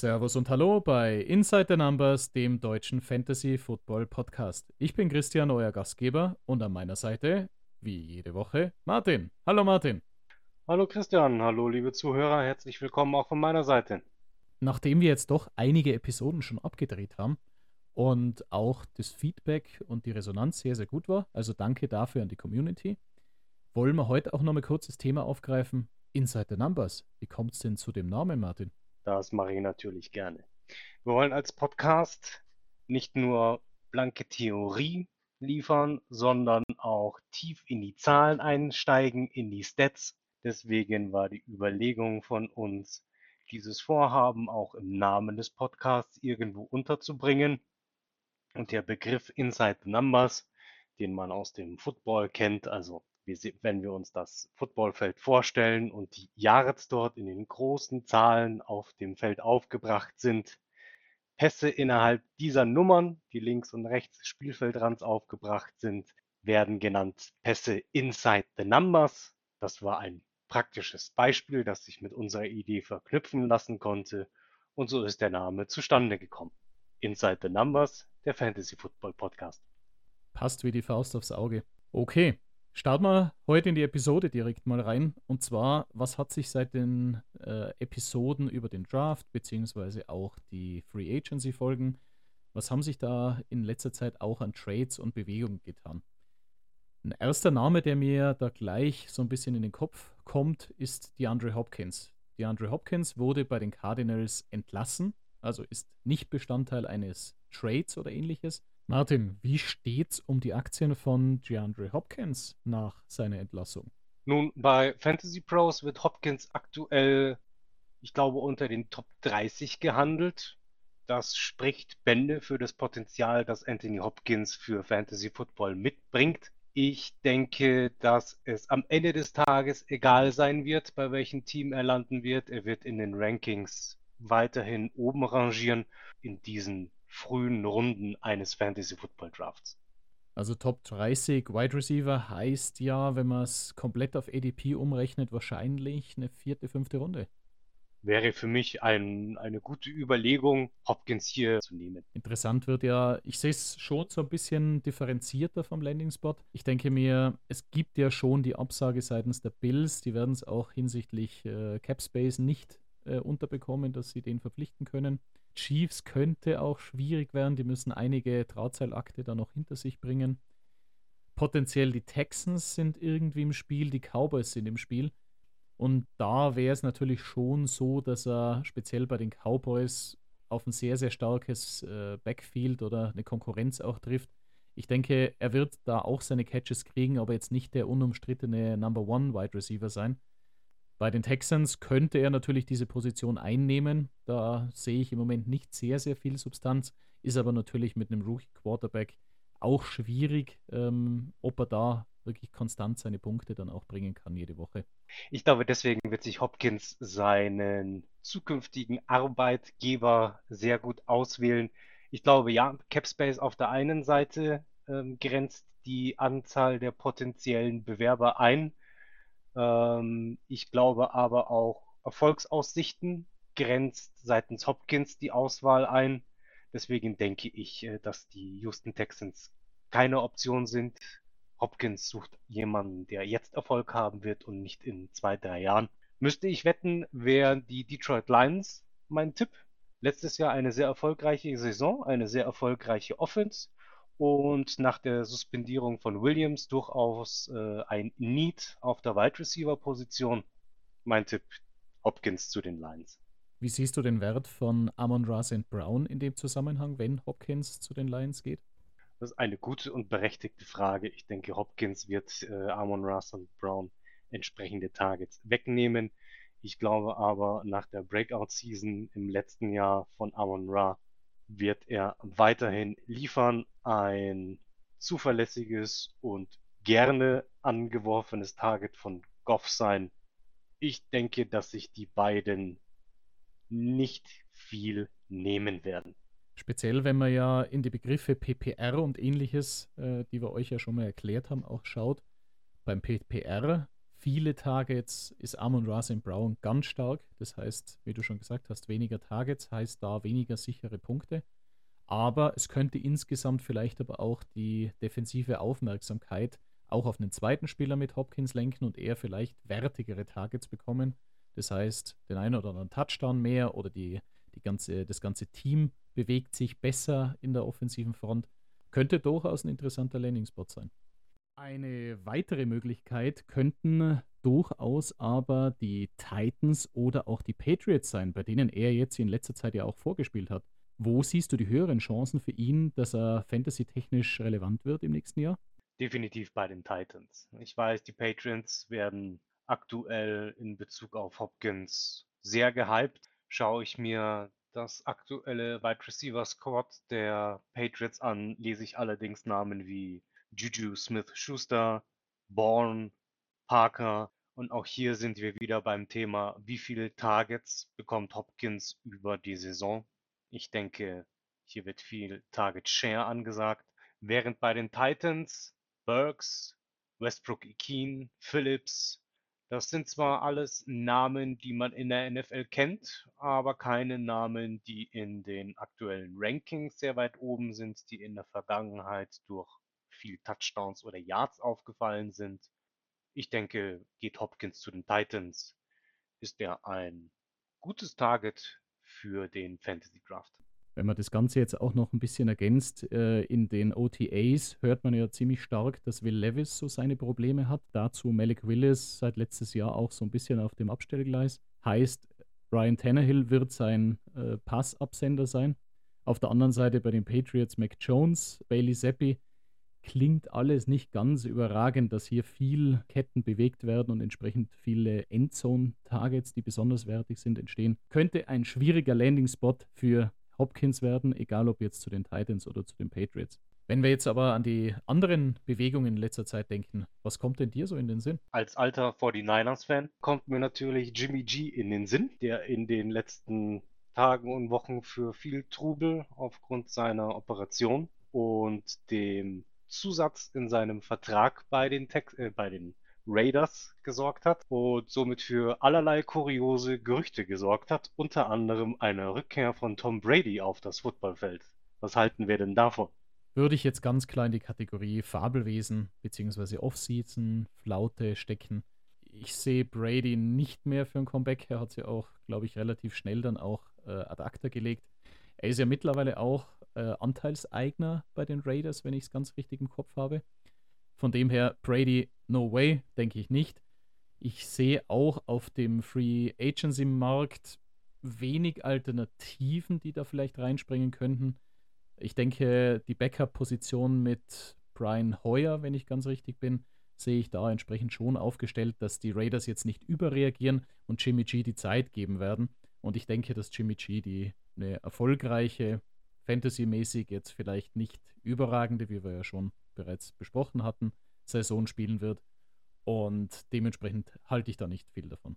Servus und Hallo bei Inside the Numbers, dem deutschen Fantasy Football Podcast. Ich bin Christian, euer Gastgeber, und an meiner Seite, wie jede Woche, Martin. Hallo Martin. Hallo Christian, hallo liebe Zuhörer, herzlich willkommen auch von meiner Seite. Nachdem wir jetzt doch einige Episoden schon abgedreht haben und auch das Feedback und die Resonanz sehr, sehr gut war, also danke dafür an die Community, wollen wir heute auch noch mal kurz das Thema aufgreifen. Inside the Numbers. Wie kommt es denn zu dem Namen, Martin? Das mache ich natürlich gerne. Wir wollen als Podcast nicht nur blanke Theorie liefern, sondern auch tief in die Zahlen einsteigen, in die Stats. Deswegen war die Überlegung von uns, dieses Vorhaben auch im Namen des Podcasts irgendwo unterzubringen. Und der Begriff Inside the Numbers, den man aus dem Football kennt, also wenn wir uns das Footballfeld vorstellen und die Yards dort in den großen Zahlen auf dem Feld aufgebracht sind, Pässe innerhalb dieser Nummern, die links und rechts des Spielfeldrands aufgebracht sind, werden genannt Pässe inside the numbers. Das war ein praktisches Beispiel, das sich mit unserer Idee verknüpfen lassen konnte und so ist der Name zustande gekommen. Inside the Numbers, der Fantasy Football Podcast. Passt wie die Faust aufs Auge. Okay, Starten wir heute in die Episode direkt mal rein. Und zwar, was hat sich seit den äh, Episoden über den Draft, beziehungsweise auch die Free Agency Folgen, was haben sich da in letzter Zeit auch an Trades und Bewegungen getan? Ein erster Name, der mir da gleich so ein bisschen in den Kopf kommt, ist DeAndre Hopkins. DeAndre Hopkins wurde bei den Cardinals entlassen, also ist nicht Bestandteil eines Trades oder ähnliches, Martin, wie steht's um die Aktien von DeAndre Hopkins nach seiner Entlassung? Nun, bei Fantasy Pros wird Hopkins aktuell, ich glaube, unter den Top 30 gehandelt. Das spricht Bände für das Potenzial, das Anthony Hopkins für Fantasy Football mitbringt. Ich denke, dass es am Ende des Tages egal sein wird, bei welchem Team er landen wird. Er wird in den Rankings weiterhin oben rangieren. In diesen frühen Runden eines Fantasy Football Drafts. Also Top 30 Wide Receiver heißt ja, wenn man es komplett auf ADP umrechnet, wahrscheinlich eine vierte, fünfte Runde. Wäre für mich ein, eine gute Überlegung, Hopkins hier zu nehmen. Interessant wird ja, ich sehe es schon so ein bisschen differenzierter vom Landing-Spot. Ich denke mir, es gibt ja schon die Absage seitens der Bills, die werden es auch hinsichtlich äh, Cap Space nicht äh, unterbekommen, dass sie den verpflichten können. Chiefs könnte auch schwierig werden. Die müssen einige Drahtseilakte da noch hinter sich bringen. Potenziell die Texans sind irgendwie im Spiel, die Cowboys sind im Spiel. Und da wäre es natürlich schon so, dass er speziell bei den Cowboys auf ein sehr, sehr starkes äh, Backfield oder eine Konkurrenz auch trifft. Ich denke, er wird da auch seine Catches kriegen, aber jetzt nicht der unumstrittene Number One Wide Receiver sein. Bei den Texans könnte er natürlich diese Position einnehmen. Da sehe ich im Moment nicht sehr, sehr viel Substanz. Ist aber natürlich mit einem Rookie-Quarterback auch schwierig, ähm, ob er da wirklich konstant seine Punkte dann auch bringen kann jede Woche. Ich glaube, deswegen wird sich Hopkins seinen zukünftigen Arbeitgeber sehr gut auswählen. Ich glaube, ja, Capspace auf der einen Seite ähm, grenzt die Anzahl der potenziellen Bewerber ein. Ähm, ich glaube aber auch Erfolgsaussichten grenzt seitens Hopkins die Auswahl ein. Deswegen denke ich, äh, dass die Houston Texans keine Option sind. Hopkins sucht jemanden, der jetzt Erfolg haben wird und nicht in zwei, drei Jahren. Müsste ich wetten, wären die Detroit Lions mein Tipp. Letztes Jahr eine sehr erfolgreiche Saison, eine sehr erfolgreiche Offense und nach der Suspendierung von Williams durchaus äh, ein Need auf der Wide Receiver Position. Mein Tipp, Hopkins zu den Lions. Wie siehst du den Wert von Amon Ra St. Brown in dem Zusammenhang, wenn Hopkins zu den Lions geht? Das ist eine gute und berechtigte Frage. Ich denke, Hopkins wird äh, Amon Ra St. Brown entsprechende Targets wegnehmen. Ich glaube aber, nach der Breakout-Season im letzten Jahr von Amon Ra wird er weiterhin liefern. Ein zuverlässiges und gerne angeworfenes Target von Goff sein. Ich denke, dass sich die beiden nicht viel nehmen werden. Speziell, wenn man ja in die Begriffe PPR und ähnliches, äh, die wir euch ja schon mal erklärt haben, auch schaut. Beim PPR viele Targets ist Amon Rasen Brown ganz stark. Das heißt, wie du schon gesagt hast, weniger Targets heißt da weniger sichere Punkte. Aber es könnte insgesamt vielleicht aber auch die defensive Aufmerksamkeit auch auf einen zweiten Spieler mit Hopkins lenken und er vielleicht wertigere Targets bekommen. Das heißt, den einen oder anderen Touchdown mehr oder die, die ganze, das ganze Team bewegt sich besser in der offensiven Front. Könnte durchaus ein interessanter Landing-Spot sein. Eine weitere Möglichkeit könnten durchaus aber die Titans oder auch die Patriots sein, bei denen er jetzt in letzter Zeit ja auch vorgespielt hat. Wo siehst du die höheren Chancen für ihn, dass er fantasy-technisch relevant wird im nächsten Jahr? Definitiv bei den Titans. Ich weiß, die Patriots werden aktuell in Bezug auf Hopkins sehr gehypt. Schaue ich mir das aktuelle Wide Receiver Squad der Patriots an, lese ich allerdings Namen wie Juju Smith-Schuster, Bourne, Parker und auch hier sind wir wieder beim Thema, wie viele Targets bekommt Hopkins über die Saison. Ich denke, hier wird viel Target Share angesagt, während bei den Titans Burks, Westbrook Ikeen, Phillips, das sind zwar alles Namen, die man in der NFL kennt, aber keine Namen, die in den aktuellen Rankings sehr weit oben sind, die in der Vergangenheit durch viel Touchdowns oder Yards aufgefallen sind. Ich denke, geht Hopkins zu den Titans, ist er ein gutes Target für den Fantasy Draft. Wenn man das Ganze jetzt auch noch ein bisschen ergänzt, äh, in den OTAs hört man ja ziemlich stark, dass Will Levis so seine Probleme hat. Dazu Malik Willis seit letztes Jahr auch so ein bisschen auf dem Abstellgleis. Heißt, Ryan Tannehill wird sein äh, Passabsender sein. Auf der anderen Seite bei den Patriots Mac Jones, Bailey Zappi. Klingt alles nicht ganz überragend, dass hier viel Ketten bewegt werden und entsprechend viele Endzone-Targets, die besonders wertig sind, entstehen. Könnte ein schwieriger Landing-Spot für Hopkins werden, egal ob jetzt zu den Titans oder zu den Patriots. Wenn wir jetzt aber an die anderen Bewegungen in letzter Zeit denken, was kommt denn dir so in den Sinn? Als alter 49ers-Fan kommt mir natürlich Jimmy G in den Sinn, der in den letzten Tagen und Wochen für viel Trubel aufgrund seiner Operation und dem Zusatz in seinem Vertrag bei den, Tex äh, bei den Raiders gesorgt hat und somit für allerlei kuriose Gerüchte gesorgt hat, unter anderem eine Rückkehr von Tom Brady auf das Footballfeld. Was halten wir denn davon? Würde ich jetzt ganz klar in die Kategorie Fabelwesen bzw. Offseason, Flaute stecken. Ich sehe Brady nicht mehr für ein Comeback. Er hat sie auch, glaube ich, relativ schnell dann auch äh, ad acta gelegt. Er ist ja mittlerweile auch äh, Anteilseigner bei den Raiders, wenn ich es ganz richtig im Kopf habe. Von dem her, Brady, no way, denke ich nicht. Ich sehe auch auf dem Free Agency Markt wenig Alternativen, die da vielleicht reinspringen könnten. Ich denke, die Backup-Position mit Brian Hoyer, wenn ich ganz richtig bin, sehe ich da entsprechend schon aufgestellt, dass die Raiders jetzt nicht überreagieren und Jimmy G die Zeit geben werden. Und ich denke, dass Jimmy G die eine erfolgreiche, fantasymäßig jetzt vielleicht nicht überragende, wie wir ja schon bereits besprochen hatten, Saison spielen wird. Und dementsprechend halte ich da nicht viel davon.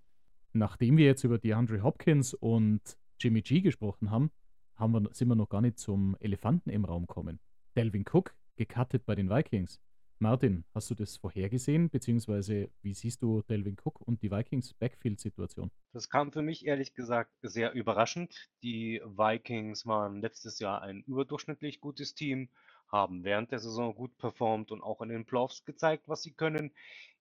Nachdem wir jetzt über DeAndre Hopkins und Jimmy G gesprochen haben, haben wir, sind wir noch gar nicht zum Elefanten im Raum kommen. Delvin Cook gecuttet bei den Vikings. Martin, hast du das vorhergesehen, beziehungsweise wie siehst du Delvin Cook und die Vikings Backfield-Situation? Das kam für mich ehrlich gesagt sehr überraschend. Die Vikings waren letztes Jahr ein überdurchschnittlich gutes Team, haben während der Saison gut performt und auch in den Playoffs gezeigt, was sie können.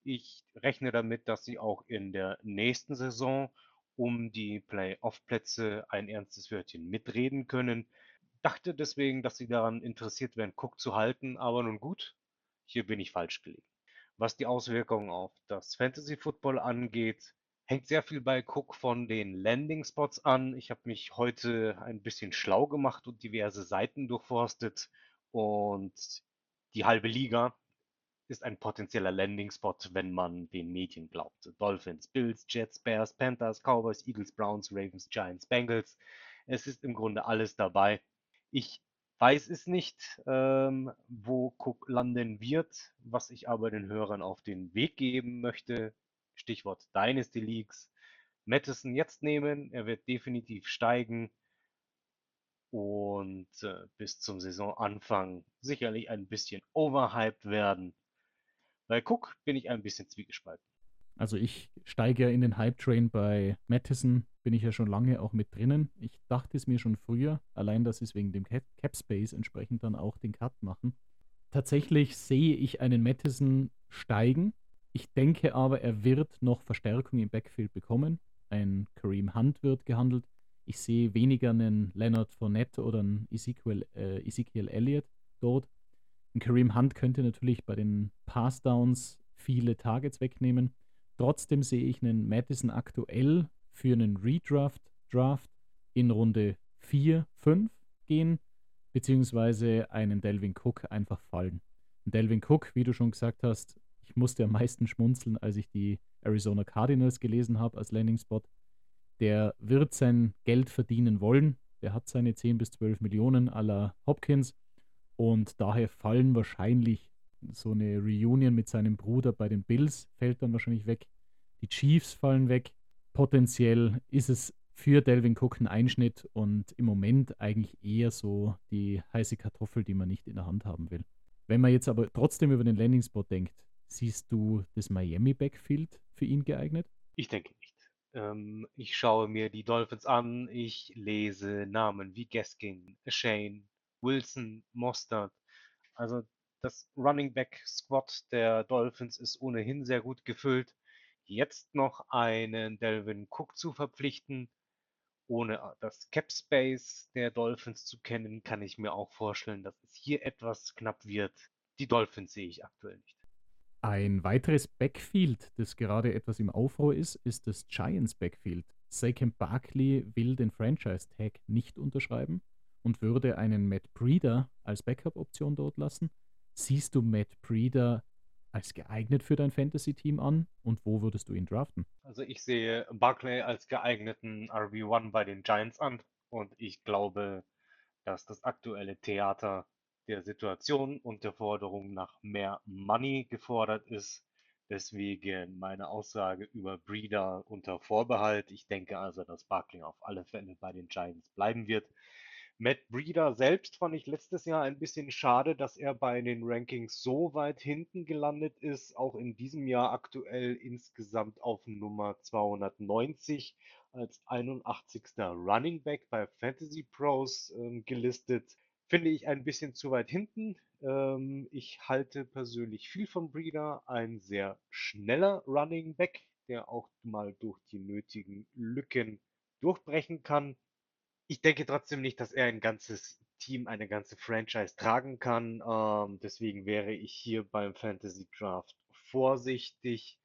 Ich rechne damit, dass sie auch in der nächsten Saison um die Playoff-Plätze ein ernstes Wörtchen mitreden können. Dachte deswegen, dass sie daran interessiert wären, Cook zu halten, aber nun gut, hier bin ich falsch gelegen. Was die Auswirkungen auf das Fantasy Football angeht, hängt sehr viel bei Cook von den Landing Spots an. Ich habe mich heute ein bisschen schlau gemacht und diverse Seiten durchforstet und die halbe Liga ist ein potenzieller Landing-Spot, wenn man den Medien glaubt. Dolphins, Bills, Jets, Bears, Panthers, Cowboys, Eagles, Browns, Ravens, Giants, Bengals. Es ist im Grunde alles dabei. Ich weiß es nicht, ähm, wo Cook landen wird, was ich aber den Hörern auf den Weg geben möchte. Stichwort Dynasty Leagues. Madison jetzt nehmen, er wird definitiv steigen und äh, bis zum Saisonanfang sicherlich ein bisschen overhyped werden. Bei Cook bin ich ein bisschen zwiegespalten. Also ich steige ja in den Hype-Train bei Madison, bin ich ja schon lange auch mit drinnen. Ich dachte es mir schon früher, allein dass sie es wegen dem Cap Space entsprechend dann auch den Cut machen. Tatsächlich sehe ich einen Madison steigen. Ich denke aber, er wird noch Verstärkung im Backfield bekommen. Ein Kareem Hunt wird gehandelt. Ich sehe weniger einen Leonard Fournette oder einen Ezekiel, äh, Ezekiel Elliott dort. Ein Kareem Hunt könnte natürlich bei den Passdowns viele Targets wegnehmen. Trotzdem sehe ich einen Madison aktuell für einen Redraft Draft in Runde 4, 5 gehen, beziehungsweise einen Delvin Cook einfach fallen. Und Delvin Cook, wie du schon gesagt hast, ich musste am meisten schmunzeln, als ich die Arizona Cardinals gelesen habe als Landing-Spot. Der wird sein Geld verdienen wollen. Der hat seine 10 bis 12 Millionen la Hopkins. Und daher fallen wahrscheinlich so eine Reunion mit seinem Bruder bei den Bills fällt dann wahrscheinlich weg. Die Chiefs fallen weg. Potenziell ist es für Delvin Cook ein Einschnitt und im Moment eigentlich eher so die heiße Kartoffel, die man nicht in der Hand haben will. Wenn man jetzt aber trotzdem über den Landing Spot denkt, siehst du das Miami Backfield für ihn geeignet? Ich denke nicht. Ähm, ich schaue mir die Dolphins an, ich lese Namen wie Gaskin, Shane, Wilson, Mostert. Also das Running Back Squad der Dolphins ist ohnehin sehr gut gefüllt. Jetzt noch einen Delvin Cook zu verpflichten, ohne das Cap Space der Dolphins zu kennen, kann ich mir auch vorstellen, dass es hier etwas knapp wird. Die Dolphins sehe ich aktuell nicht. Ein weiteres Backfield, das gerade etwas im Aufruhr ist, ist das Giants Backfield. Saquon Barkley will den Franchise Tag nicht unterschreiben und würde einen Matt Breeder als Backup-Option dort lassen. Siehst du Matt Breeder als geeignet für dein Fantasy-Team an und wo würdest du ihn draften? Also ich sehe Barclay als geeigneten RB1 bei den Giants an und ich glaube, dass das aktuelle Theater der Situation und der Forderung nach mehr Money gefordert ist. Deswegen meine Aussage über Breeder unter Vorbehalt. Ich denke also, dass Barclay auf alle Fälle bei den Giants bleiben wird. Matt Breeder selbst fand ich letztes Jahr ein bisschen schade, dass er bei den Rankings so weit hinten gelandet ist. Auch in diesem Jahr aktuell insgesamt auf Nummer 290 als 81. Running Back bei Fantasy Pros ähm, gelistet. Finde ich ein bisschen zu weit hinten. Ähm, ich halte persönlich viel von Breeder. Ein sehr schneller Running Back, der auch mal durch die nötigen Lücken durchbrechen kann. Ich denke trotzdem nicht, dass er ein ganzes Team, eine ganze Franchise tragen kann. Ähm, deswegen wäre ich hier beim Fantasy Draft vorsichtig.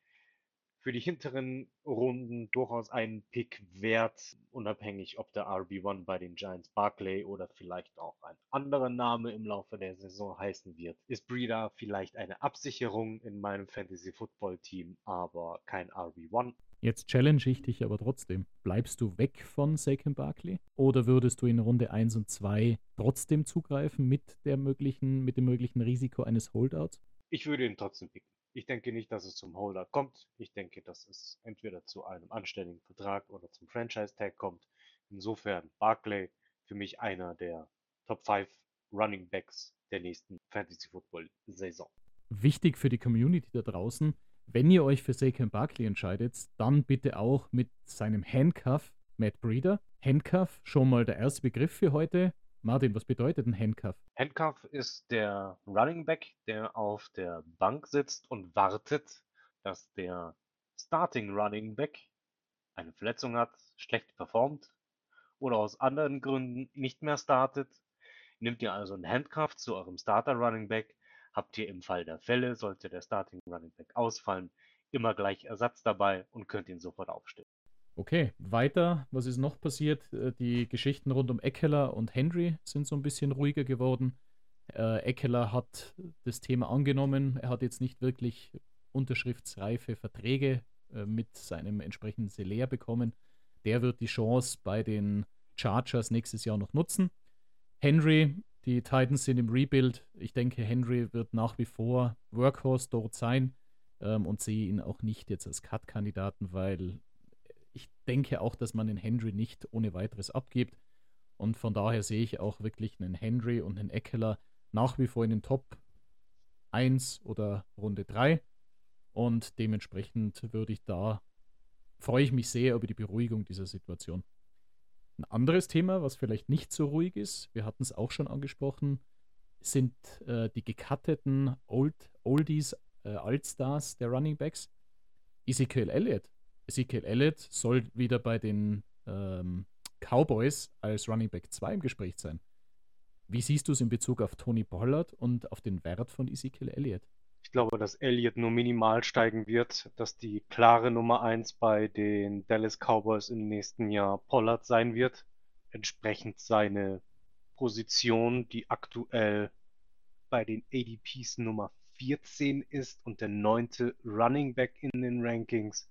Für die hinteren Runden durchaus einen Pick wert, unabhängig ob der RB1 bei den Giants Barclay oder vielleicht auch ein anderer Name im Laufe der Saison heißen wird. Ist Breeder vielleicht eine Absicherung in meinem Fantasy Football Team, aber kein RB1. Jetzt challenge ich dich aber trotzdem. Bleibst du weg von Saquon Barkley oder würdest du in Runde 1 und 2 trotzdem zugreifen mit, der möglichen, mit dem möglichen Risiko eines Holdouts? Ich würde ihn trotzdem picken. Ich denke nicht, dass es zum Holdout kommt. Ich denke, dass es entweder zu einem anständigen Vertrag oder zum Franchise-Tag kommt. Insofern Barkley für mich einer der Top 5 Running Backs der nächsten Fantasy Football Saison. Wichtig für die Community da draußen, wenn ihr euch für Saquon Barkley entscheidet, dann bitte auch mit seinem Handcuff Matt Breeder. Handcuff, schon mal der erste Begriff für heute. Martin, was bedeutet ein Handcuff? Handcuff ist der Running Back, der auf der Bank sitzt und wartet, dass der Starting Running Back eine Verletzung hat, schlecht performt oder aus anderen Gründen nicht mehr startet. Nehmt ihr also einen Handcuff zu eurem Starter Running Back habt ihr im Fall der Fälle, sollte der Starting Running Back ausfallen, immer gleich Ersatz dabei und könnt ihn sofort aufstellen. Okay, weiter, was ist noch passiert? Äh, die Geschichten rund um Eckler und Henry sind so ein bisschen ruhiger geworden. Äh, Eckler hat das Thema angenommen. Er hat jetzt nicht wirklich unterschriftsreife Verträge äh, mit seinem entsprechenden Selair bekommen. Der wird die Chance bei den Chargers nächstes Jahr noch nutzen. Henry die Titans sind im Rebuild. Ich denke, Henry wird nach wie vor Workhorse dort sein ähm, und sehe ihn auch nicht jetzt als Cut-Kandidaten, weil ich denke auch, dass man den Henry nicht ohne weiteres abgibt. Und von daher sehe ich auch wirklich einen Henry und einen Eckler nach wie vor in den Top 1 oder Runde 3. Und dementsprechend würde ich da, freue ich mich sehr über die Beruhigung dieser Situation. Ein anderes Thema, was vielleicht nicht so ruhig ist, wir hatten es auch schon angesprochen, sind äh, die gecutteten Old, Oldies, äh, Altstars der Running Backs. Ezekiel Elliott. Ezekiel Elliott soll wieder bei den ähm, Cowboys als Running Back 2 im Gespräch sein. Wie siehst du es in Bezug auf Tony Pollard und auf den Wert von Ezekiel Elliott? Ich glaube, dass Elliott nur minimal steigen wird, dass die klare Nummer 1 bei den Dallas Cowboys im nächsten Jahr Pollard sein wird. Entsprechend seine Position, die aktuell bei den ADPs Nummer 14 ist und der neunte Running Back in den Rankings,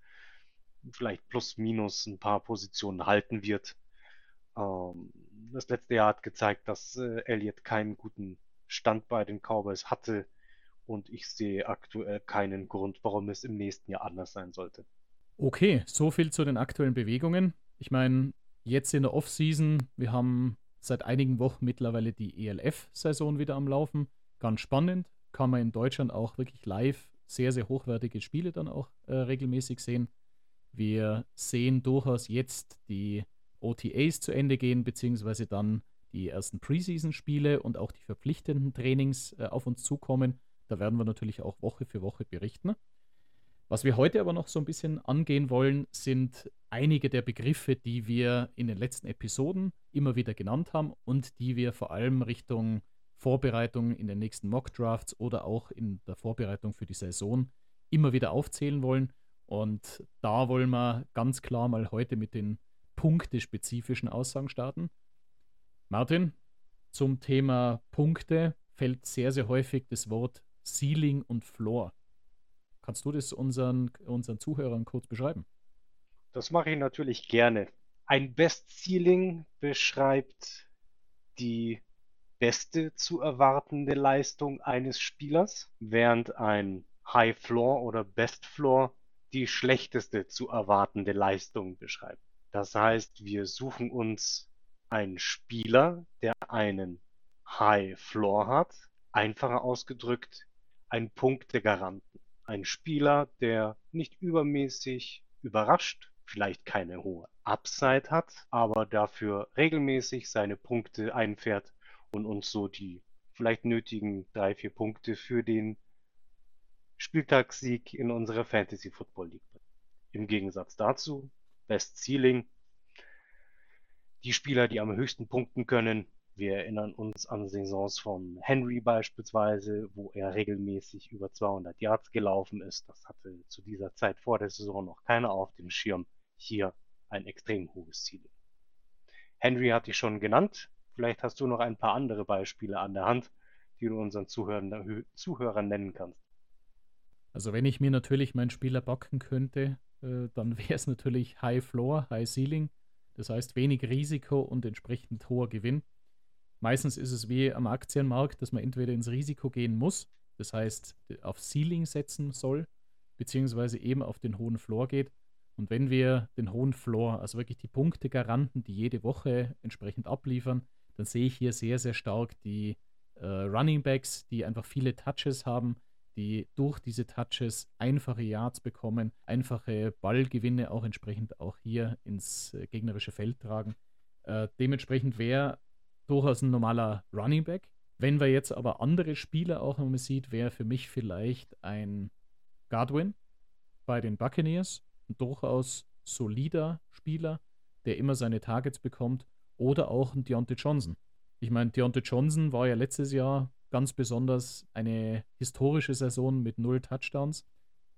vielleicht plus minus ein paar Positionen halten wird. Ähm, das letzte Jahr hat gezeigt, dass äh, Elliott keinen guten Stand bei den Cowboys hatte und ich sehe aktuell keinen Grund, warum es im nächsten Jahr anders sein sollte. Okay, so viel zu den aktuellen Bewegungen. Ich meine, jetzt in der Offseason, wir haben seit einigen Wochen mittlerweile die ELF-Saison wieder am Laufen. Ganz spannend, kann man in Deutschland auch wirklich live sehr, sehr hochwertige Spiele dann auch äh, regelmäßig sehen. Wir sehen durchaus jetzt die OTAs zu Ende gehen, beziehungsweise dann die ersten Preseason-Spiele und auch die verpflichtenden Trainings äh, auf uns zukommen. Da werden wir natürlich auch Woche für Woche berichten. Was wir heute aber noch so ein bisschen angehen wollen, sind einige der Begriffe, die wir in den letzten Episoden immer wieder genannt haben und die wir vor allem Richtung Vorbereitung in den nächsten Mock Drafts oder auch in der Vorbereitung für die Saison immer wieder aufzählen wollen. Und da wollen wir ganz klar mal heute mit den punktespezifischen Aussagen starten. Martin, zum Thema Punkte fällt sehr, sehr häufig das Wort Ceiling und Floor. Kannst du das unseren, unseren Zuhörern kurz beschreiben? Das mache ich natürlich gerne. Ein Best Ceiling beschreibt die beste zu erwartende Leistung eines Spielers, während ein High Floor oder Best Floor die schlechteste zu erwartende Leistung beschreibt. Das heißt, wir suchen uns einen Spieler, der einen High Floor hat, einfacher ausgedrückt, einen Punktegaranten. Ein Spieler, der nicht übermäßig überrascht, vielleicht keine hohe Upside hat, aber dafür regelmäßig seine Punkte einfährt und uns so die vielleicht nötigen drei, vier Punkte für den Spieltagssieg in unserer Fantasy Football League. Im Gegensatz dazu, Best Ceiling, die Spieler, die am höchsten punkten können, wir erinnern uns an Saisons von Henry beispielsweise, wo er regelmäßig über 200 Yards gelaufen ist. Das hatte zu dieser Zeit vor der Saison noch keiner auf dem Schirm. Hier ein extrem hohes Ziel. Henry hatte ich schon genannt. Vielleicht hast du noch ein paar andere Beispiele an der Hand, die du unseren Zuhörern, Zuhörern nennen kannst. Also wenn ich mir natürlich meinen Spieler backen könnte, äh, dann wäre es natürlich High Floor, High Ceiling. Das heißt wenig Risiko und entsprechend hoher Gewinn. Meistens ist es wie am Aktienmarkt, dass man entweder ins Risiko gehen muss, das heißt auf Ceiling setzen soll, beziehungsweise eben auf den hohen Floor geht. Und wenn wir den hohen Floor, also wirklich die Punkte-Garanten, die jede Woche entsprechend abliefern, dann sehe ich hier sehr, sehr stark die äh, Running Backs, die einfach viele Touches haben, die durch diese Touches einfache Yards bekommen, einfache Ballgewinne auch entsprechend auch hier ins äh, gegnerische Feld tragen. Äh, dementsprechend wäre durchaus ein normaler Running Back. Wenn wir jetzt aber andere Spieler auch nochmal sieht, wäre für mich vielleicht ein Godwin bei den Buccaneers, ein durchaus solider Spieler, der immer seine Targets bekommt, oder auch ein Deontay Johnson. Ich meine, Deontay Johnson war ja letztes Jahr ganz besonders eine historische Saison mit null Touchdowns.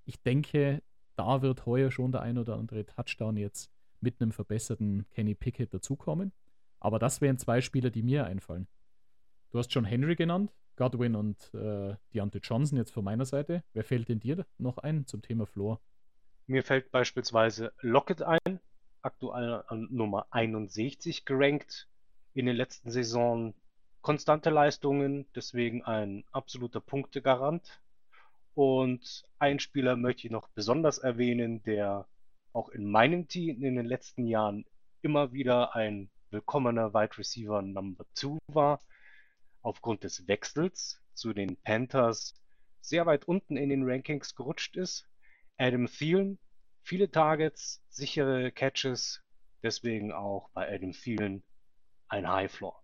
Ich denke, da wird heuer schon der ein oder andere Touchdown jetzt mit einem verbesserten Kenny Pickett dazukommen. Aber das wären zwei Spieler, die mir einfallen. Du hast schon Henry genannt, Godwin und äh, Deontay Johnson jetzt von meiner Seite. Wer fällt denn dir noch ein zum Thema Floor? Mir fällt beispielsweise Lockett ein, aktuell an Nummer 61 gerankt. In den letzten Saisonen konstante Leistungen, deswegen ein absoluter Punktegarant. Und einen Spieler möchte ich noch besonders erwähnen, der auch in meinem Team in den letzten Jahren immer wieder ein willkommener Wide Receiver Number 2 war, aufgrund des Wechsels zu den Panthers sehr weit unten in den Rankings gerutscht ist, Adam Thielen, viele Targets, sichere Catches, deswegen auch bei Adam Thielen ein High Floor.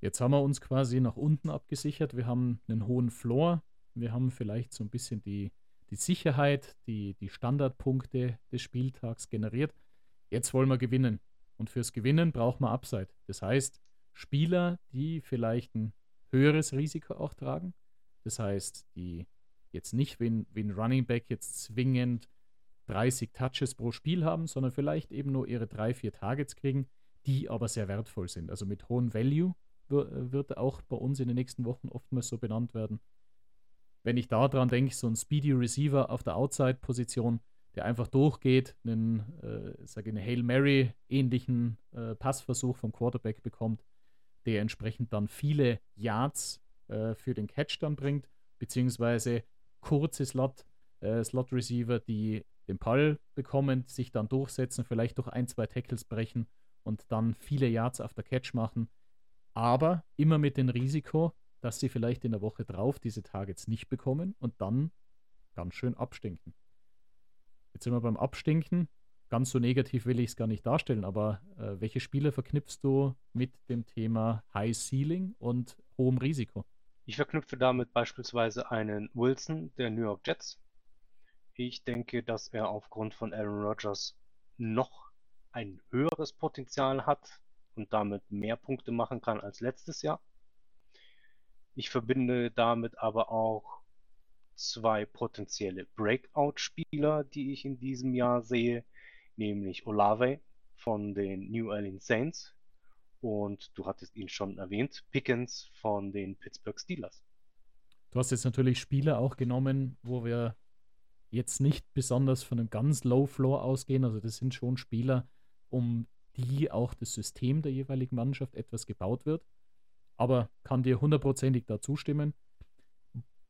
Jetzt haben wir uns quasi nach unten abgesichert. Wir haben einen hohen Floor. Wir haben vielleicht so ein bisschen die, die Sicherheit, die, die Standardpunkte des Spieltags generiert. Jetzt wollen wir gewinnen. Und fürs Gewinnen braucht man Upside. Das heißt, Spieler, die vielleicht ein höheres Risiko auch tragen. Das heißt, die jetzt nicht wie ein, wie ein Running Back jetzt zwingend 30 Touches pro Spiel haben, sondern vielleicht eben nur ihre drei, vier Targets kriegen, die aber sehr wertvoll sind. Also mit hohem Value wird auch bei uns in den nächsten Wochen oftmals so benannt werden. Wenn ich daran denke, so ein Speedy Receiver auf der Outside-Position, der einfach durchgeht, einen, äh, sage eine Hail Mary-ähnlichen äh, Passversuch vom Quarterback bekommt, der entsprechend dann viele Yards äh, für den Catch dann bringt, beziehungsweise kurze Slot, äh, Slot Receiver, die den Ball bekommen, sich dann durchsetzen, vielleicht durch ein, zwei Tackles brechen und dann viele Yards auf der Catch machen, aber immer mit dem Risiko, dass sie vielleicht in der Woche drauf diese Targets nicht bekommen und dann ganz schön abstinken. Jetzt sind wir beim Abstinken. Ganz so negativ will ich es gar nicht darstellen, aber äh, welche Spiele verknüpfst du mit dem Thema High Ceiling und hohem Risiko? Ich verknüpfe damit beispielsweise einen Wilson der New York Jets. Ich denke, dass er aufgrund von Aaron Rodgers noch ein höheres Potenzial hat und damit mehr Punkte machen kann als letztes Jahr. Ich verbinde damit aber auch zwei potenzielle Breakout-Spieler, die ich in diesem Jahr sehe, nämlich Olave von den New Orleans Saints und du hattest ihn schon erwähnt, Pickens von den Pittsburgh Steelers. Du hast jetzt natürlich Spieler auch genommen, wo wir jetzt nicht besonders von einem ganz Low Floor ausgehen. Also das sind schon Spieler, um die auch das System der jeweiligen Mannschaft etwas gebaut wird. Aber kann dir hundertprozentig da zustimmen.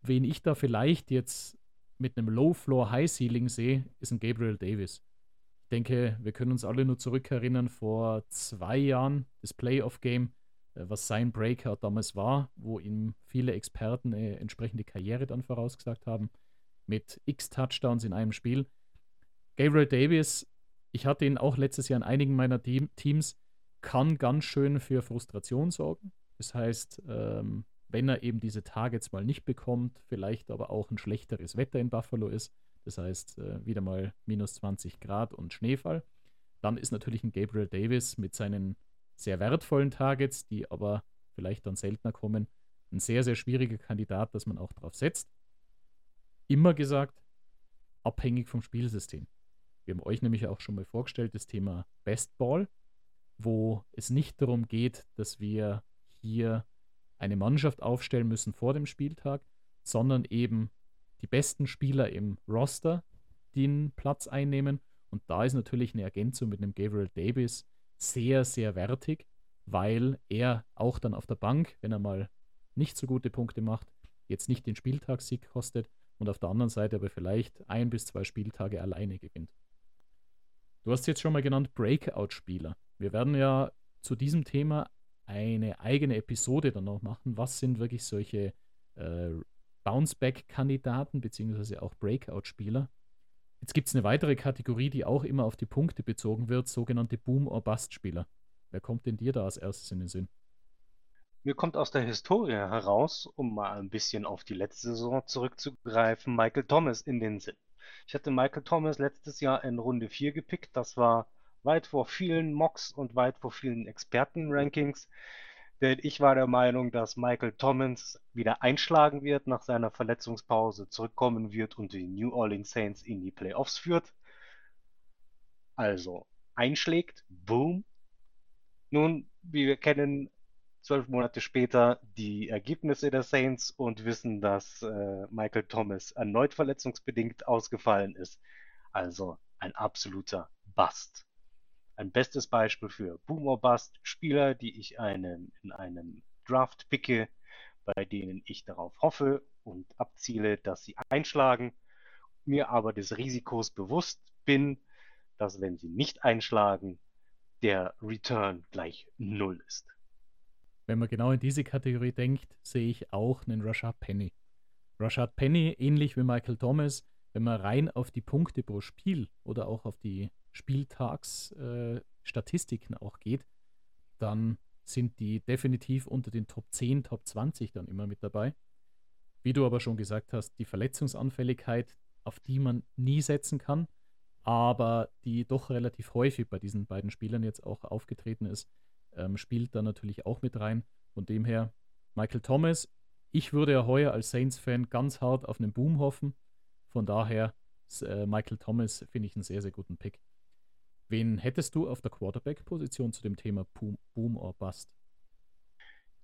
Wen ich da vielleicht jetzt mit einem Low Floor High Ceiling sehe, ist ein Gabriel Davis. Ich denke, wir können uns alle nur zurückerinnern vor zwei Jahren, das Playoff-Game, äh, was sein Breakout damals war, wo ihm viele Experten eine entsprechende Karriere dann vorausgesagt haben, mit x Touchdowns in einem Spiel. Gabriel Davis ich hatte ihn auch letztes Jahr in einigen meiner Team Teams, kann ganz schön für Frustration sorgen. Das heißt, ähm, wenn er eben diese Targets mal nicht bekommt, vielleicht aber auch ein schlechteres Wetter in Buffalo ist, das heißt äh, wieder mal minus 20 Grad und Schneefall, dann ist natürlich ein Gabriel Davis mit seinen sehr wertvollen Targets, die aber vielleicht dann seltener kommen, ein sehr, sehr schwieriger Kandidat, dass man auch drauf setzt. Immer gesagt, abhängig vom Spielsystem. Wir haben euch nämlich auch schon mal vorgestellt, das Thema Best Ball, wo es nicht darum geht, dass wir hier eine Mannschaft aufstellen müssen vor dem Spieltag, sondern eben die besten Spieler im Roster den Platz einnehmen. Und da ist natürlich eine Ergänzung mit einem Gabriel Davis sehr, sehr wertig, weil er auch dann auf der Bank, wenn er mal nicht so gute Punkte macht, jetzt nicht den Spieltagssieg kostet und auf der anderen Seite aber vielleicht ein bis zwei Spieltage alleine gewinnt. Du hast jetzt schon mal genannt Breakout-Spieler. Wir werden ja zu diesem Thema eine eigene Episode dann noch machen. Was sind wirklich solche äh, Bounce-Back-Kandidaten beziehungsweise auch Breakout-Spieler? Jetzt gibt es eine weitere Kategorie, die auch immer auf die Punkte bezogen wird, sogenannte Boom- or Bust-Spieler. Wer kommt denn dir da als erstes in den Sinn? Mir kommt aus der Historie heraus, um mal ein bisschen auf die letzte Saison zurückzugreifen, Michael Thomas in den Sinn. Ich hatte Michael Thomas letztes Jahr in Runde 4 gepickt. Das war weit vor vielen Mocks und weit vor vielen Experten-Rankings. Denn ich war der Meinung, dass Michael Thomas wieder einschlagen wird, nach seiner Verletzungspause zurückkommen wird und die New Orleans Saints in die Playoffs führt. Also einschlägt, boom. Nun, wie wir kennen, zwölf Monate später die Ergebnisse der Saints und wissen, dass äh, Michael Thomas erneut verletzungsbedingt ausgefallen ist. Also ein absoluter Bust. Ein bestes Beispiel für Boomer Bust, Spieler, die ich einen, in einem Draft picke, bei denen ich darauf hoffe und abziele, dass sie einschlagen, mir aber des Risikos bewusst bin, dass wenn sie nicht einschlagen, der Return gleich null ist. Wenn man genau in diese Kategorie denkt, sehe ich auch einen Rashad Penny. Rashad Penny, ähnlich wie Michael Thomas, wenn man rein auf die Punkte pro Spiel oder auch auf die Spieltagsstatistiken äh, auch geht, dann sind die definitiv unter den Top 10, Top 20 dann immer mit dabei. Wie du aber schon gesagt hast, die Verletzungsanfälligkeit, auf die man nie setzen kann, aber die doch relativ häufig bei diesen beiden Spielern jetzt auch aufgetreten ist, ähm, spielt da natürlich auch mit rein. Von dem her, Michael Thomas, ich würde ja heuer als Saints-Fan ganz hart auf einen Boom hoffen. Von daher, äh, Michael Thomas finde ich einen sehr, sehr guten Pick. Wen hättest du auf der Quarterback-Position zu dem Thema Boom, Boom or Bust?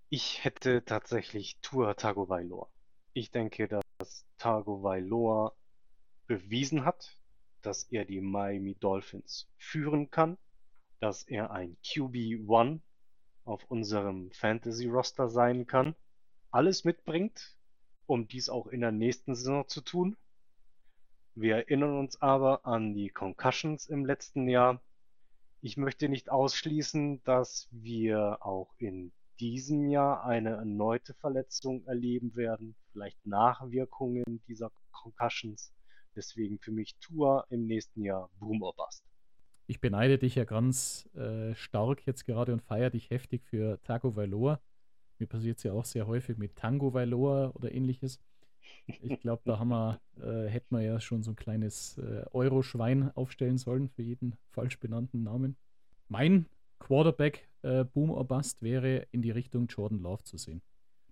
Ich hätte tatsächlich Tua Tagovailoa. Ich denke, dass Tagovailoa bewiesen hat, dass er die Miami Dolphins führen kann, dass er ein QB1 auf unserem Fantasy-Roster sein kann, alles mitbringt, um dies auch in der nächsten Saison zu tun. Wir erinnern uns aber an die Concussions im letzten Jahr. Ich möchte nicht ausschließen, dass wir auch in diesem Jahr eine erneute Verletzung erleben werden, vielleicht Nachwirkungen dieser Concussions. Deswegen für mich Tour im nächsten Jahr Boom or Bust. Ich beneide dich ja ganz äh, stark jetzt gerade und feiere dich heftig für Tago Vailoa. Mir passiert es ja auch sehr häufig mit Tango Vailoa oder ähnliches. Ich glaube, da haben wir, äh, hätten wir ja schon so ein kleines äh, Euro-Schwein aufstellen sollen für jeden falsch benannten Namen. Mein Quarterback äh, Boom or Bust wäre in die Richtung Jordan Love zu sehen.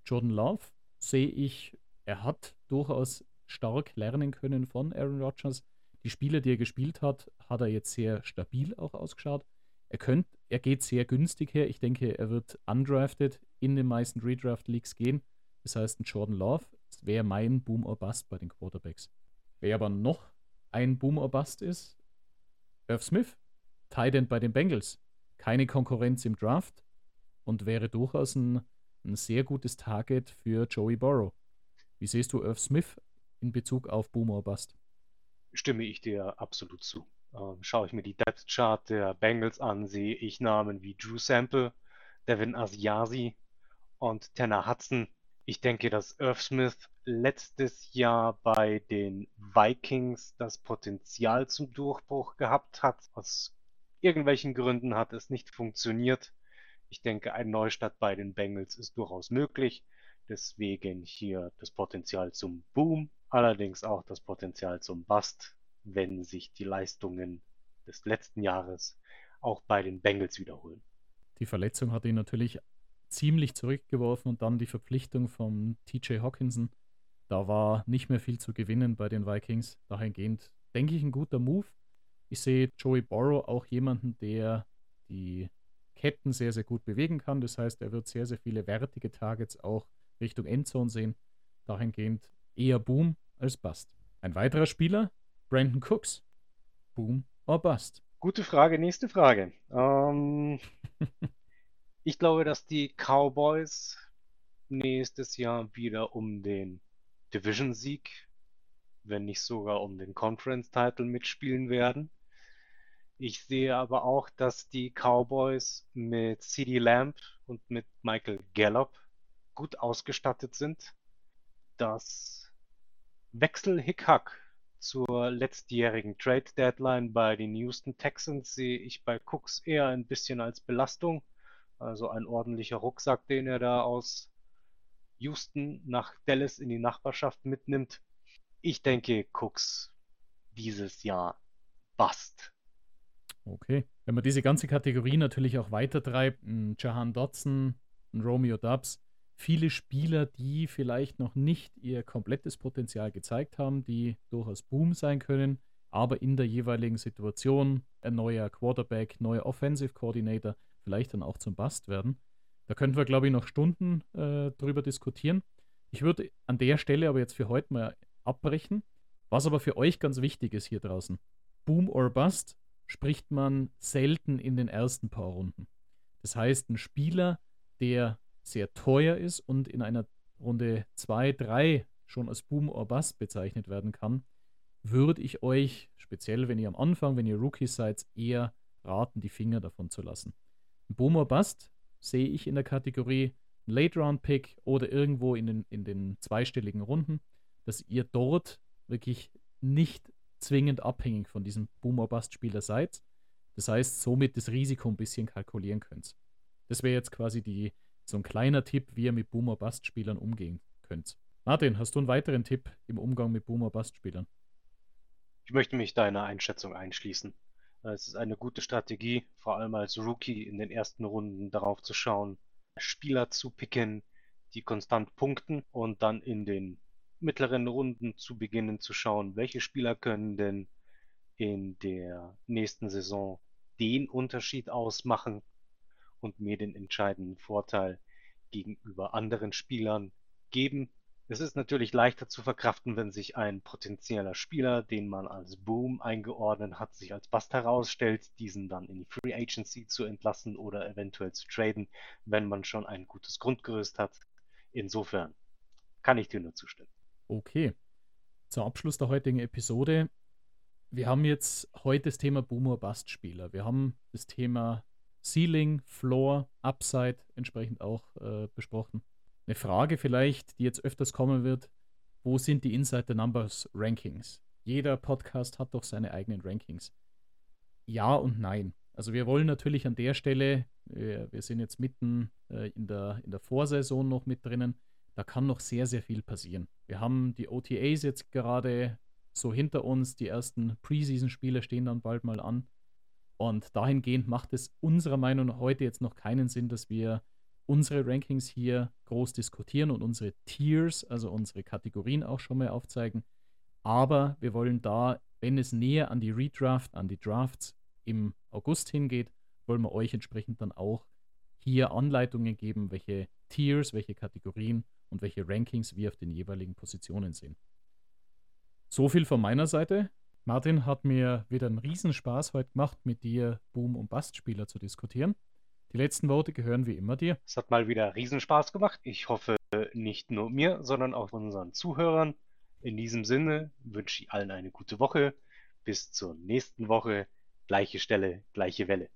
Jordan Love sehe ich, er hat durchaus stark lernen können von Aaron Rodgers. Die Spiele, die er gespielt hat, hat er jetzt sehr stabil auch ausgeschaut. Er, könnt, er geht sehr günstig her. Ich denke, er wird undrafted in den meisten Redraft-Leagues gehen. Das heißt, ein Jordan Love wäre mein Boom or Bust bei den Quarterbacks. Wer aber noch ein Boom or Bust ist, Irv Smith, Tight End bei den Bengals. Keine Konkurrenz im Draft und wäre durchaus ein, ein sehr gutes Target für Joey Burrow. Wie siehst du Irv Smith in Bezug auf Boom or Bust? Stimme ich dir absolut zu. Ähm, schaue ich mir die Depth Chart der Bengals an, sehe ich Namen wie Drew Sample, Devin Asiasi und Tanner Hudson. Ich denke, dass Irv Smith letztes Jahr bei den Vikings das Potenzial zum Durchbruch gehabt hat. Aus irgendwelchen Gründen hat es nicht funktioniert. Ich denke, ein Neustart bei den Bengals ist durchaus möglich. Deswegen hier das Potenzial zum Boom, allerdings auch das Potenzial zum Bust, wenn sich die Leistungen des letzten Jahres auch bei den Bengals wiederholen. Die Verletzung hat ihn natürlich ziemlich zurückgeworfen und dann die Verpflichtung von TJ Hawkinson. Da war nicht mehr viel zu gewinnen bei den Vikings. Dahingehend denke ich ein guter Move. Ich sehe Joey Borrow auch jemanden, der die Ketten sehr, sehr gut bewegen kann. Das heißt, er wird sehr, sehr viele wertige Targets auch Richtung Endzone sehen. Dahingehend eher Boom als Bust. Ein weiterer Spieler, Brandon Cooks. Boom or Bust? Gute Frage, nächste Frage. Ähm, ich glaube, dass die Cowboys nächstes Jahr wieder um den Division-Sieg, wenn nicht sogar um den Conference-Title mitspielen werden. Ich sehe aber auch, dass die Cowboys mit CD Lamb und mit Michael Gallup gut ausgestattet sind. Das Wechsel-Hickhack zur letztjährigen Trade Deadline bei den Houston Texans sehe ich bei Cooks eher ein bisschen als Belastung. Also ein ordentlicher Rucksack, den er da aus Houston nach Dallas in die Nachbarschaft mitnimmt. Ich denke, Cooks dieses Jahr bust. Okay. Wenn man diese ganze Kategorie natürlich auch weitertreibt, ein Jahan Dodson, ein Romeo Dubs, viele Spieler, die vielleicht noch nicht ihr komplettes Potenzial gezeigt haben, die durchaus Boom sein können, aber in der jeweiligen Situation ein neuer Quarterback, neuer Offensive Coordinator vielleicht dann auch zum Bust werden. Da könnten wir, glaube ich, noch Stunden äh, drüber diskutieren. Ich würde an der Stelle aber jetzt für heute mal abbrechen. Was aber für euch ganz wichtig ist hier draußen. Boom or Bust spricht man selten in den ersten paar Runden. Das heißt, ein Spieler, der sehr teuer ist und in einer Runde 2, 3 schon als Boom or Bust bezeichnet werden kann, würde ich euch, speziell wenn ihr am Anfang, wenn ihr Rookies seid, eher raten, die Finger davon zu lassen. Ein Boom or Bust sehe ich in der Kategorie Late Round Pick oder irgendwo in den, in den zweistelligen Runden, dass ihr dort wirklich nicht zwingend abhängig von diesem Boomer-Bust-Spieler seid. Das heißt, somit das Risiko ein bisschen kalkulieren könnt. Das wäre jetzt quasi die, so ein kleiner Tipp, wie ihr mit Boomer-Bust-Spielern umgehen könnt. Martin, hast du einen weiteren Tipp im Umgang mit Boomer-Bust-Spielern? Ich möchte mich deiner Einschätzung einschließen. Es ist eine gute Strategie, vor allem als Rookie in den ersten Runden darauf zu schauen, Spieler zu picken, die konstant punkten und dann in den mittleren Runden zu beginnen zu schauen, welche Spieler können denn in der nächsten Saison den Unterschied ausmachen und mir den entscheidenden Vorteil gegenüber anderen Spielern geben. Es ist natürlich leichter zu verkraften, wenn sich ein potenzieller Spieler, den man als Boom eingeordnet hat, sich als Bust herausstellt, diesen dann in die Free Agency zu entlassen oder eventuell zu traden, wenn man schon ein gutes Grundgerüst hat. Insofern kann ich dir nur zustimmen. Okay. Zum Abschluss der heutigen Episode. Wir haben jetzt heute das Thema Boomer Bust Spieler. Wir haben das Thema Ceiling, Floor, Upside entsprechend auch äh, besprochen. Eine Frage vielleicht, die jetzt öfters kommen wird, wo sind die Inside the Numbers Rankings? Jeder Podcast hat doch seine eigenen Rankings. Ja und nein. Also wir wollen natürlich an der Stelle, wir, wir sind jetzt mitten äh, in, der, in der Vorsaison noch mit drinnen, da kann noch sehr, sehr viel passieren. Wir haben die OTAs jetzt gerade so hinter uns, die ersten Preseason-Spiele stehen dann bald mal an. Und dahingehend macht es unserer Meinung nach heute jetzt noch keinen Sinn, dass wir unsere Rankings hier groß diskutieren und unsere Tiers, also unsere Kategorien auch schon mal aufzeigen. Aber wir wollen da, wenn es näher an die Redraft, an die Drafts im August hingeht, wollen wir euch entsprechend dann auch hier Anleitungen geben, welche Tiers, welche Kategorien und welche Rankings wir auf den jeweiligen Positionen sehen. So viel von meiner Seite. Martin hat mir wieder einen Riesenspaß heute gemacht, mit dir Boom- und Bastspieler zu diskutieren. Die letzten Worte gehören wie immer dir. Es hat mal wieder Riesenspaß gemacht. Ich hoffe nicht nur mir, sondern auch unseren Zuhörern. In diesem Sinne wünsche ich allen eine gute Woche. Bis zur nächsten Woche. Gleiche Stelle, gleiche Welle.